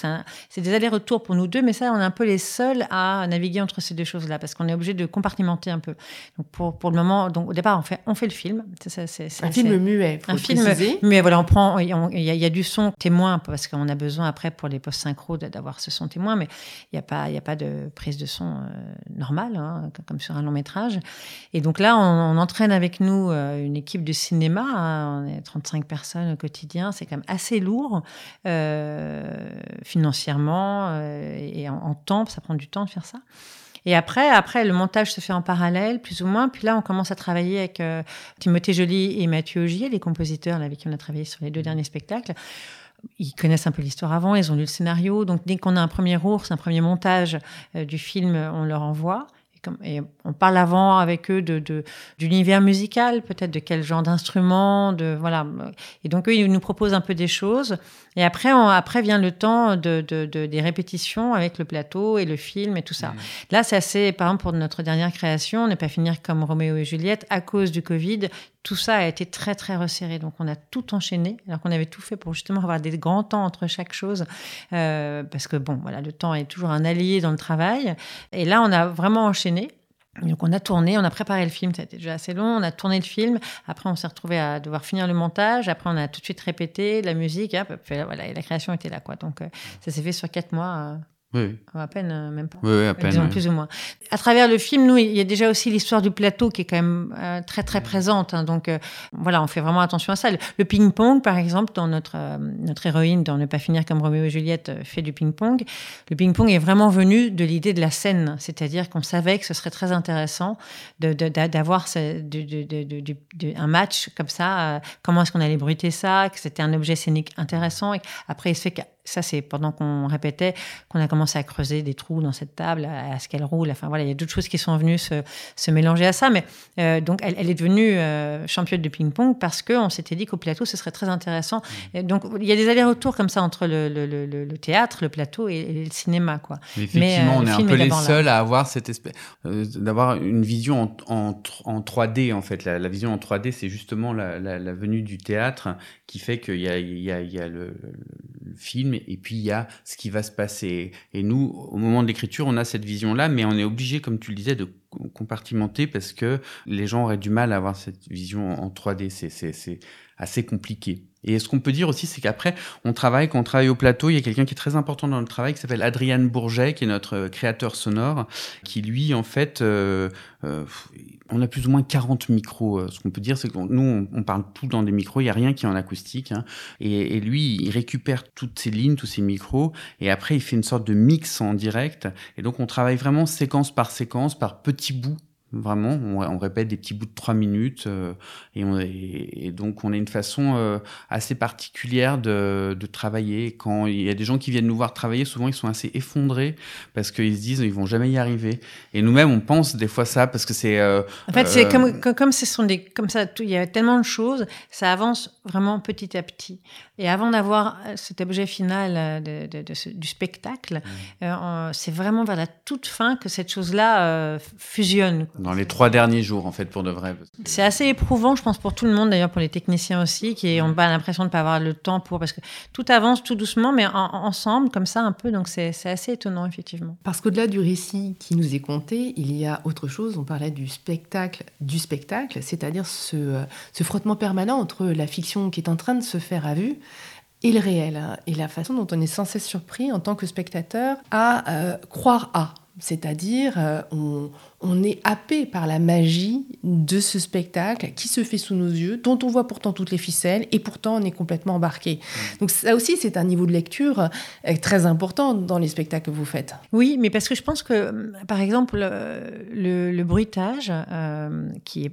c'est des allers-retours pour nous deux, mais ça, on est un peu les seuls à naviguer entre ces deux choses-là parce qu'on est obligé de compartimenter un peu. Donc pour, pour le moment, donc au départ, on fait, on fait le film. Un film muet. un film muet. Voilà, on prend, il y, y, a du son témoin parce qu'on a besoin après pour les post-synchro d'avoir ce son témoin, mais il n'y a, pas, a pas de prise de son euh, normale, hein, comme sur un long métrage. Et donc là, on, entraîne avec nous euh, une équipe de cinéma, hein, on est 35 personnes au quotidien, c'est quand même assez lourd euh, financièrement et en, temps, ça prend du temps de faire ça. Et après, après, le montage se fait en parallèle, plus ou moins. Puis là, on commence à travailler avec euh, Timothée Joly et Mathieu Augier, les compositeurs avec qui on a travaillé sur les deux derniers spectacles ils connaissent un peu l'histoire avant, ils ont lu le scénario. Donc, dès qu'on a un premier ours, un premier montage du film, on leur envoie. et on parle avant avec eux de, de l'univers musical, peut-être de quel genre d'instrument, de voilà. Et donc eux, ils nous proposent un peu des choses. Et après, après vient le temps de, de, des répétitions avec le plateau et le film et tout ça. Mmh. Là, c'est assez, par exemple, pour notre dernière création, ne pas finir comme Roméo et Juliette, à cause du Covid, tout ça a été très très resserré. Donc on a tout enchaîné, alors qu'on avait tout fait pour justement avoir des grands temps entre chaque chose, euh, parce que bon, voilà, le temps est toujours un allié dans le travail. Et là, on a vraiment enchaîné. Donc on a tourné, on a préparé le film, ça a été déjà assez long, on a tourné le film, après on s'est retrouvé à devoir finir le montage, après on a tout de suite répété la musique, voilà, et la création était là quoi. Donc euh, ça s'est fait sur quatre mois. Euh, oui. À peine, euh, même pas. Oui, à peine. Disons plus ou moins. À travers le film, nous, il y a déjà aussi l'histoire du plateau qui est quand même euh, très, très présente. Hein. donc, euh, voilà, on fait vraiment attention à ça. Le, ping-pong, par exemple, dans notre, notre héroïne, dans Ne pas finir comme Roméo et Juliette, fait du ping-pong. Le ping-pong est vraiment venu de l'idée de la scène. C'est-à-dire qu'on savait que ce serait très intéressant d'avoir un match comme ça. comment est-ce qu'on allait bruiter ça, que c'était un objet scénique intéressant. Et après, il se fait ça, c'est pendant qu'on répétait qu'on a commencé à creuser des trous dans cette table, à, ce qu'elle roule. Enfin voilà, il y a d'autres choses qui sont venues se, se mélanger à ça. Mais euh, donc, elle, elle, est devenue euh, championne de ping-pong parce qu'on s'était dit qu'au plateau, ce serait très intéressant. Mmh. Et donc, il y a des allers-retours comme ça entre le, le, le, théâtre, le plateau et, le cinéma. Quoi. Mais effectivement, euh, on est un peu les seuls à avoir cette espèce, d'avoir une vision en, en, 3D en fait. La, vision en 3D, c'est justement la, la, venue du théâtre qui fait qu'il y a, il y a, il y a le, le film et puis il y a ce qui va se passer. Et nous, au moment de l'écriture, on a cette vision-là, mais on est obligé, comme tu le disais, de compartimenter parce que les gens auraient du mal à avoir cette vision en 3D. C'est assez compliqué. Et ce qu'on peut dire aussi, c'est qu'après, on travaille, quand on travaille au plateau, il y a quelqu'un qui est très important dans le travail, qui s'appelle Adrian Bourget, qui est notre euh, créateur sonore, qui lui, en fait, euh, euh, on a plus ou moins 40 micros. Ce qu'on peut dire, c'est que nous, on, parle tout dans des micros, il n'y a rien qui est en acoustique. Hein. et, et, lui, il récupère toutes ces lignes, tous ces micros, et après, il fait une sorte de mix en direct. Et donc, on travaille vraiment séquence par séquence, par petits bouts Vraiment, on, répète des petits bouts de trois minutes euh, et, on, et, donc on a une façon euh, assez particulière de, de, travailler. Quand il y a des gens qui viennent nous voir travailler, souvent ils sont assez effondrés parce qu'ils se disent ils vont jamais y arriver. Et nous-mêmes on pense des fois ça parce que c'est. Euh, en fait, c'est comme, comme ce sont des comme ça, il y a tellement de choses, ça avance vraiment petit à petit. Et avant d'avoir cet objet final de, de, du spectacle, mmh. c'est vraiment vers la toute fin que cette chose-là fusionne. Dans les trois derniers jours, en fait, pour de vrai. C'est assez éprouvant, je pense, pour tout le monde, d'ailleurs pour les techniciens aussi, qui ont pas l'impression de ne pas avoir le temps pour. Parce que tout avance tout doucement, mais ensemble, comme ça, un peu. Donc c'est assez étonnant, effectivement. Parce qu'au-delà du récit qui nous est conté, il y a autre chose. On parlait du spectacle, du spectacle, c'est-à-dire ce, ce frottement permanent entre la fiction qui est en train de se faire à vue et le réel, hein, et la façon dont on est cesse surpris en tant que spectateur à euh, croire à. C'est-à-dire, euh, on, on est happé par la magie de ce spectacle qui se fait sous nos yeux, dont on voit pourtant toutes les ficelles, et pourtant on est complètement embarqué. Mmh. Donc ça aussi, c'est un niveau de lecture euh, très important dans les spectacles que vous faites. Oui, mais parce que je pense que, euh, par exemple, le, bruitage, euh, qui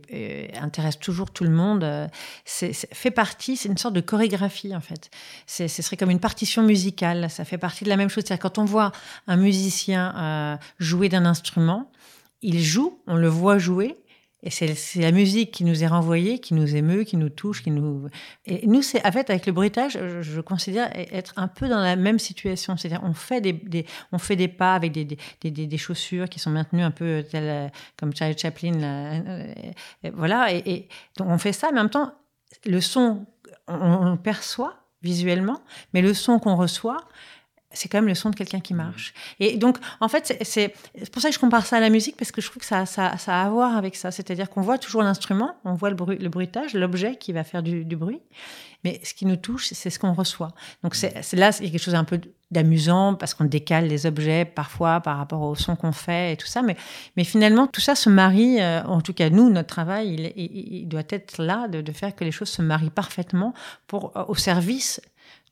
intéresse toujours tout le monde, c'est, fait partie, c'est une sorte de chorégraphie en fait. ce serait comme une partition musicale, ça fait partie de la même chose. C'est-à-dire quand on voit un musicien jouer d'un instrument, il joue, on le voit jouer, et c'est la musique qui nous est renvoyée, qui nous émeut, qui nous touche, qui nous. Et nous, c'est en fait avec le bruitage, je, considère être un peu dans la même situation. C'est-à-dire, on fait des, on fait des pas avec des, des, des, chaussures qui sont maintenues un peu telles, comme Charlie Chaplin. et, voilà, et, donc on fait ça, mais en même temps, le son, on, on perçoit visuellement, mais le son qu'on reçoit, c'est quand même le son de quelqu'un qui mmh. marche. Et donc, en fait, c'est pour ça que je compare ça à la musique, parce que je trouve que ça, ça, ça a à voir avec ça. C'est-à-dire qu'on voit toujours l'instrument, on voit le, bruit, le bruitage, l'objet qui va faire du, bruit, mais ce qui nous touche, c'est ce qu'on reçoit. Donc, c'est là, il y a quelque chose un peu d'amusant, parce qu'on décale les objets parfois par rapport au son qu'on fait et tout ça, mais, mais finalement, tout ça se marie, euh, en tout cas, nous, notre travail, il, il, doit être là de, de, faire que les choses se marient parfaitement pour, au service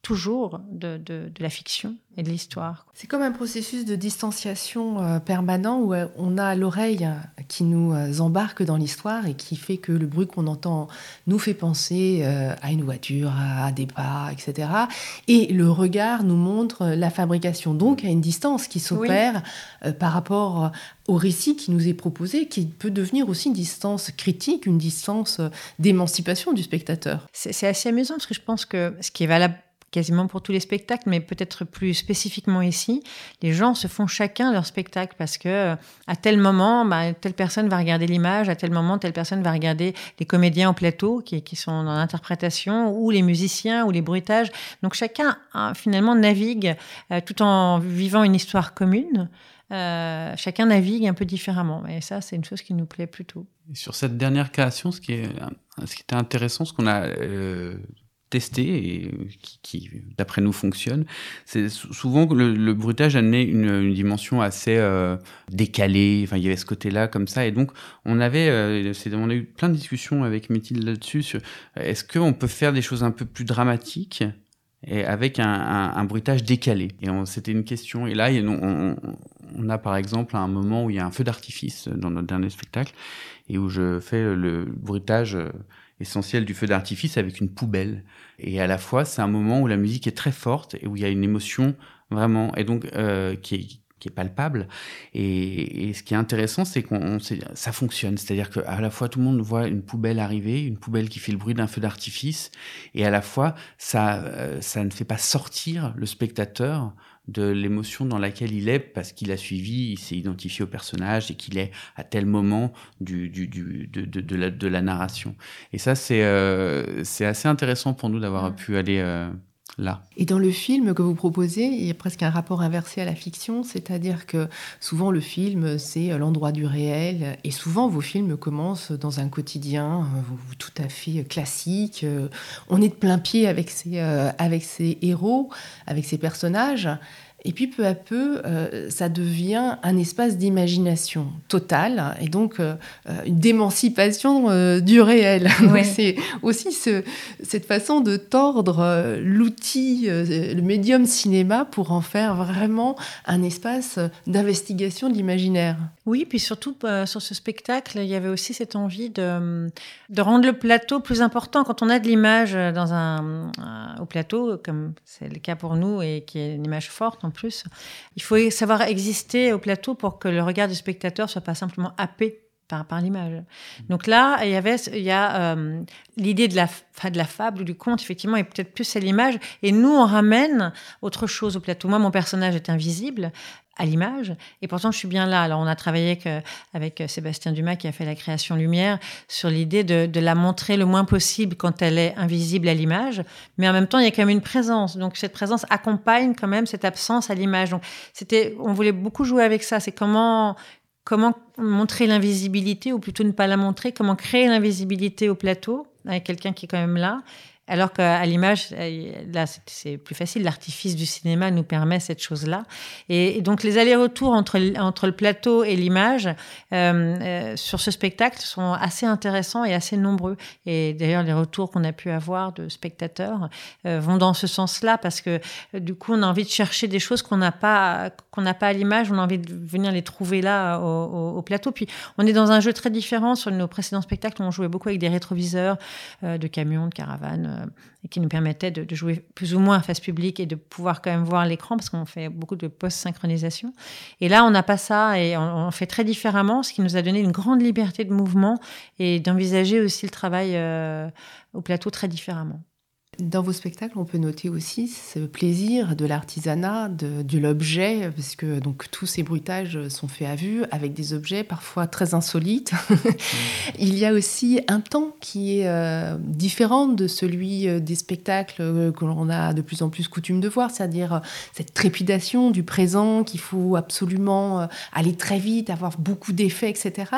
toujours de, de, la fiction et de l'histoire. C'est comme un processus de distanciation euh, permanent où euh, on a l'oreille euh, qui nous embarque dans l'histoire et qui fait que le bruit qu'on entend nous fait penser à une voiture, à, des pas, etc. Et le regard nous montre la fabrication, donc à une distance qui s'opère par rapport au récit qui nous est proposé, qui peut devenir aussi une distance critique, une distance d'émancipation du spectateur. C'est assez amusant parce que je pense que ce qui est valable quasiment pour tous les spectacles, mais peut-être plus spécifiquement ici, les gens se font chacun leur spectacle parce que euh, à tel moment, bah, telle personne va regarder l'image, à tel moment, telle personne va regarder les comédiens au plateau qui, sont dans l'interprétation, ou les musiciens, ou les bruitages. Donc chacun hein, finalement navigue euh, tout en vivant une histoire commune. Euh, chacun navigue un peu différemment. Et ça, c'est une chose qui nous plaît plutôt. Sur cette dernière création, ce qui, est, ce qui était intéressant, ce qu'on a testé et qui, d'après nous fonctionne. C'est souvent que le, bruitage amenait une, une dimension assez euh, décalée. Enfin, il y avait ce côté-là comme ça, et donc on avait, euh, on a eu plein de discussions avec Méthilde là-dessus. Sur, est-ce qu'on peut faire des choses un peu plus dramatiques et avec un, un, bruitage décalé? Et c'était une question. Et là, on, on, a par exemple un moment où il y a un feu d'artifice dans notre dernier spectacle et où je fais le bruitage essentiel du feu d'artifice avec une poubelle. Et à la fois, c'est un moment où la musique est très forte et où il y a une émotion vraiment, et donc euh, qui, est, qui est palpable. Et, ce qui est intéressant, c'est qu'on ça fonctionne. C'est-à-dire qu'à la fois, tout le monde voit une poubelle arriver, une poubelle qui fait le bruit d'un feu d'artifice, et à la fois, ça, euh, ça ne fait pas sortir le spectateur de l'émotion dans laquelle il est parce qu'il a suivi, il s'est identifié au personnage et qu'il est à tel moment du, du, du de, de, la, de, la, narration. Et ça, c'est euh, c'est assez intéressant pour nous d'avoir pu aller euh, Et dans le film que vous proposez, il y a presque un rapport inversé à la fiction, c'est-à-dire que souvent le film, c'est l'endroit du réel, et souvent vos films commencent dans un quotidien euh, tout à fait classique. Euh, on est de plein pied avec ces, euh, avec ces héros, avec ces personnages. Et puis peu à peu, euh, ça devient un espace d'imagination totale et donc euh, euh, une d'émancipation du réel. C'est aussi ce, cette façon de tordre l'outil, le médium cinéma pour en faire vraiment un espace d'investigation de l'imaginaire. Oui, puis surtout sur ce spectacle, il y avait aussi cette envie de, de rendre le plateau plus important. Quand on a de l'image dans un, au plateau, comme c'est le cas pour nous et qui est une image forte, plus. Il faut savoir exister au plateau pour que le regard du spectateur soit pas simplement happé par, par l'image. Donc là, il y avait, il y a euh, l'idée de la, de la fable ou du conte, effectivement, est peut-être plus à l'image. Et nous, on ramène autre chose au plateau. Moi, mon personnage est invisible à l'image. Et pourtant, je suis bien là. Alors, on a travaillé avec, avec, euh, Sébastien Dumas, qui a fait la création lumière, sur l'idée de, de, la montrer le moins possible quand elle est invisible à l'image. Mais en même temps, il y a quand même une présence. Donc, cette présence accompagne quand même cette absence à l'image. Donc, c'était, on voulait beaucoup jouer avec ça. C'est comment, comment montrer l'invisibilité, ou plutôt ne pas la montrer, comment créer l'invisibilité au plateau avec quelqu'un qui est quand même là, alors qu'à l'image, euh, là, c'est plus facile. L'artifice du cinéma nous permet cette chose-là. Et, donc, les allers-retours entre, entre le plateau et l'image euh, euh, sur ce spectacle sont assez intéressants et assez nombreux. Et d'ailleurs, les retours qu'on a pu avoir de spectateurs vont dans ce sens-là parce que du coup, on a envie de chercher des choses qu'on n'a pas pas à l'image. On a envie de venir les trouver là au, au, plateau. Puis, on est dans un jeu très différent. Sur nos précédents spectacles, on jouait beaucoup avec des rétroviseurs de camions, de caravanes euh, qui nous permettait de, jouer plus ou moins face publique et de pouvoir quand même voir l'écran parce qu'on fait beaucoup de post-synchronisation. Et là, on n'a pas ça et on, fait très différemment, ce qui nous a donné une grande liberté de mouvement et d'envisager aussi le travail euh, au plateau très différemment. Dans vos spectacles, on peut noter aussi ce plaisir de l'artisanat, de, l'objet, parce que donc tous ces bruitages sont faits à vue avec des objets parfois très insolites. Il y a aussi un temps qui est euh, différent de celui euh, des spectacles euh, que l'on a de plus en plus coutume de voir, c'est-à-dire cette trépidation du présent qu'il faut absolument aller très vite, avoir beaucoup d'effets, etc.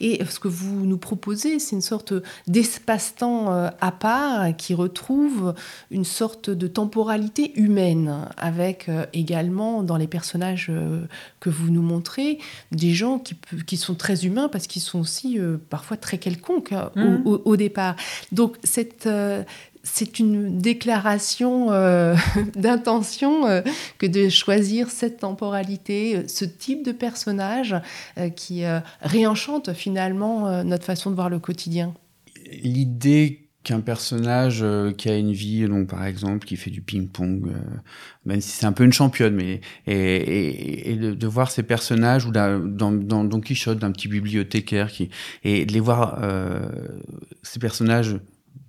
Et ce que vous nous proposez, c'est une sorte d'espace-temps à part qui retrouve une sorte de temporalité humaine, avec euh, également dans les personnages euh, que vous nous montrez des gens qui, qui sont très humains parce qu'ils sont aussi euh, parfois très quelconques hein, mmh. au, départ. Donc cette, c'est une déclaration d'intention que de choisir cette temporalité, ce type de personnage qui réenchante finalement notre façon de voir le quotidien. L'idée qu'un personnage euh, qui a une vie, donc par exemple, qui fait du ping-pong, euh, même si c'est un peu une championne, mais et, et, de, voir ces personnages ou dans, dans Don Quichotte, d'un petit bibliothécaire qui et de les voir euh, ces personnages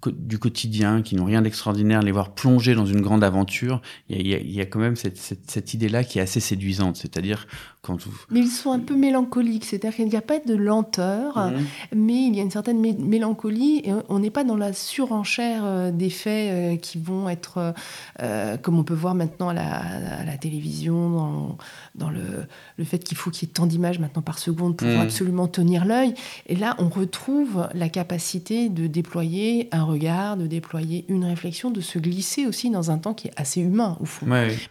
du quotidien, qui n'ont rien d'extraordinaire, les voir plonger dans une grande aventure, il y a, y a, quand même cette, cette, cette idée-là qui est assez séduisante. C'est-à-dire quand Mais ils sont un peu mélancoliques, c'est-à-dire qu'il n'y a pas de lenteur, mmh. mais il y a une certaine mélancolie et on n'est pas dans la surenchère euh, des faits euh, qui vont être, euh, comme on peut voir maintenant à la, à la télévision, dans, dans le, le, fait qu'il faut qu'il y ait tant d'images maintenant par seconde pour mmh. absolument tenir l'œil. Et là, on retrouve la capacité de déployer un regard, de déployer une réflexion, de se glisser aussi dans un temps qui est assez humain, au fond.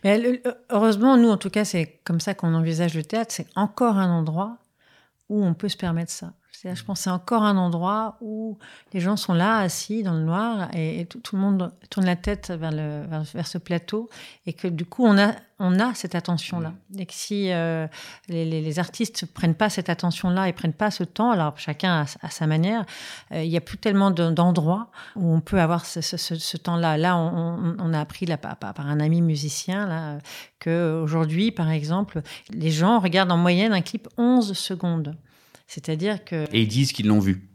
Mais heureusement, nous, en tout cas, c'est comme ça qu'on envisage le théâtre. C'est encore un endroit où on peut se permettre ça. Je pense que c'est encore un endroit où les gens sont là, assis dans le noir, et, tout, le monde tourne la tête vers, le, vers, ce plateau, et que du coup, on a, on a cette attention-là. Mmh. Et que si euh, les, les, artistes prennent pas cette attention-là et prennent pas ce temps, alors chacun à, sa manière, euh, il n'y a plus tellement d'endroits où on peut avoir ce, ce, temps-là. Là, on, on, a appris là, par, par, un ami musicien là, que aujourd'hui, par exemple, les gens regardent en moyenne un clip 11 secondes. C'est-à-dire que... Et ils disent qu'ils l'ont vu.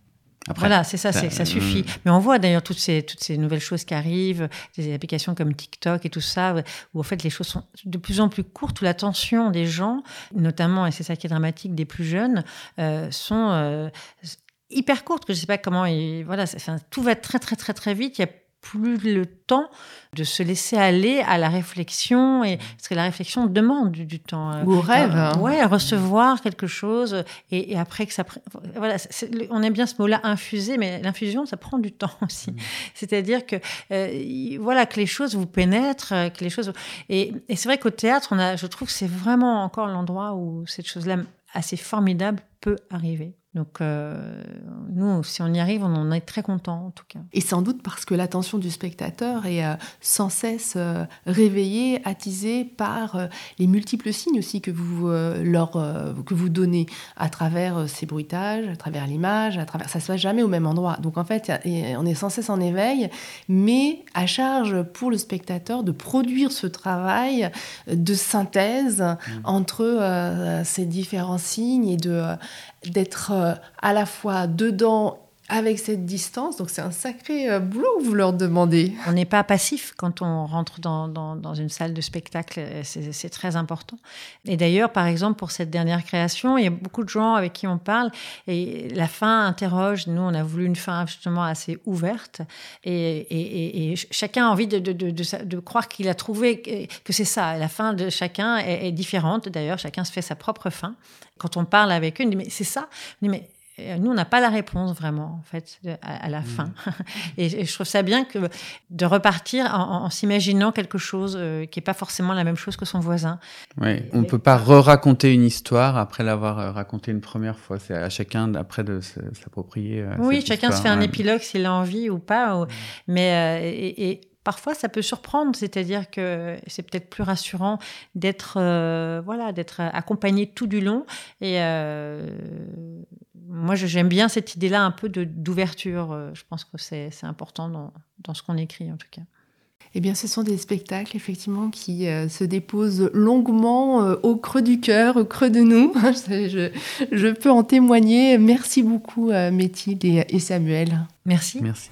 Après. Voilà, c'est ça, ça, ça suffit. Mais on voit d'ailleurs toutes ces, toutes ces nouvelles choses qui arrivent, des applications comme TikTok et tout ça, où en fait les choses sont de plus en plus courtes, où l'attention des gens, notamment, et c'est ça qui est dramatique, des plus jeunes, euh, sont euh, hyper courtes. Que je sais pas comment, et voilà, tout va très très très très vite. Il y a plus le temps de se laisser aller à la réflexion et parce que la réflexion demande du, temps. Euh, Ou au rêve. Euh, ouais, recevoir quelque chose et, après que ça, voilà, on aime bien ce mot-là infuser, mais l'infusion ça prend du temps aussi. Mm. C'est-à-dire que euh, voilà que les choses vous pénètrent, que les choses et, et c'est vrai qu'au théâtre, on a, je trouve que c'est vraiment encore l'endroit où cette chose-là assez formidable peut arriver. Donc, euh, nous, si on y arrive, on en est très content, en tout cas. Et sans doute parce que l'attention du spectateur est euh, sans cesse euh, réveillée, attisée par les multiples signes aussi que vous, leur, que vous donnez à travers ces bruitages, à travers l'image, à travers... Ça se passe jamais au même endroit. Donc, en fait, on est sans cesse en éveil, mais à charge pour le spectateur de produire ce travail de synthèse mmh. entre ces différents signes et de d'être à la fois dedans avec cette distance. Donc c'est un sacré euh, boulot vous leur demandez. On n'est pas passif quand on rentre dans, dans, une salle de spectacle, euh, c'est très important. Et d'ailleurs, par exemple, pour cette dernière création, il y a beaucoup de gens avec qui on parle et la fin interroge. Nous, on a voulu une fin justement assez ouverte et, et, chacun a envie de, de, de, de croire qu'il a trouvé que c'est ça. La fin de chacun est, différente. D'ailleurs, chacun se fait sa propre fin. Quand on parle avec eux, on dit mais c'est ça. mais nous, on n'a pas la réponse vraiment, en fait, à, la mmh. fin. Et, je trouve ça bien que de repartir en, s'imaginant quelque chose euh, qui n'est pas forcément la même chose que son voisin. Oui, on ne peut pas re-raconter une histoire après l'avoir euh, racontée une première fois. C'est à chacun après de s'approprier. oui, chacun se fait un épilogue s'il a envie ou pas. Mmh. Mais et, parfois ça peut surprendre, c'est-à-dire que c'est peut-être plus rassurant d'être voilà, d'être accompagné tout du long et moi, j'aime bien cette idée-là un peu d'ouverture. Euh, je pense que c'est important dans, dans ce qu'on écrit, en tout cas. Eh bien, ce sont des spectacles, effectivement, qui euh, se déposent longuement euh, au creux du cœur, au creux de nous. je, je, peux en témoigner. Merci beaucoup, Méthilde et, et Samuel. Merci. Merci.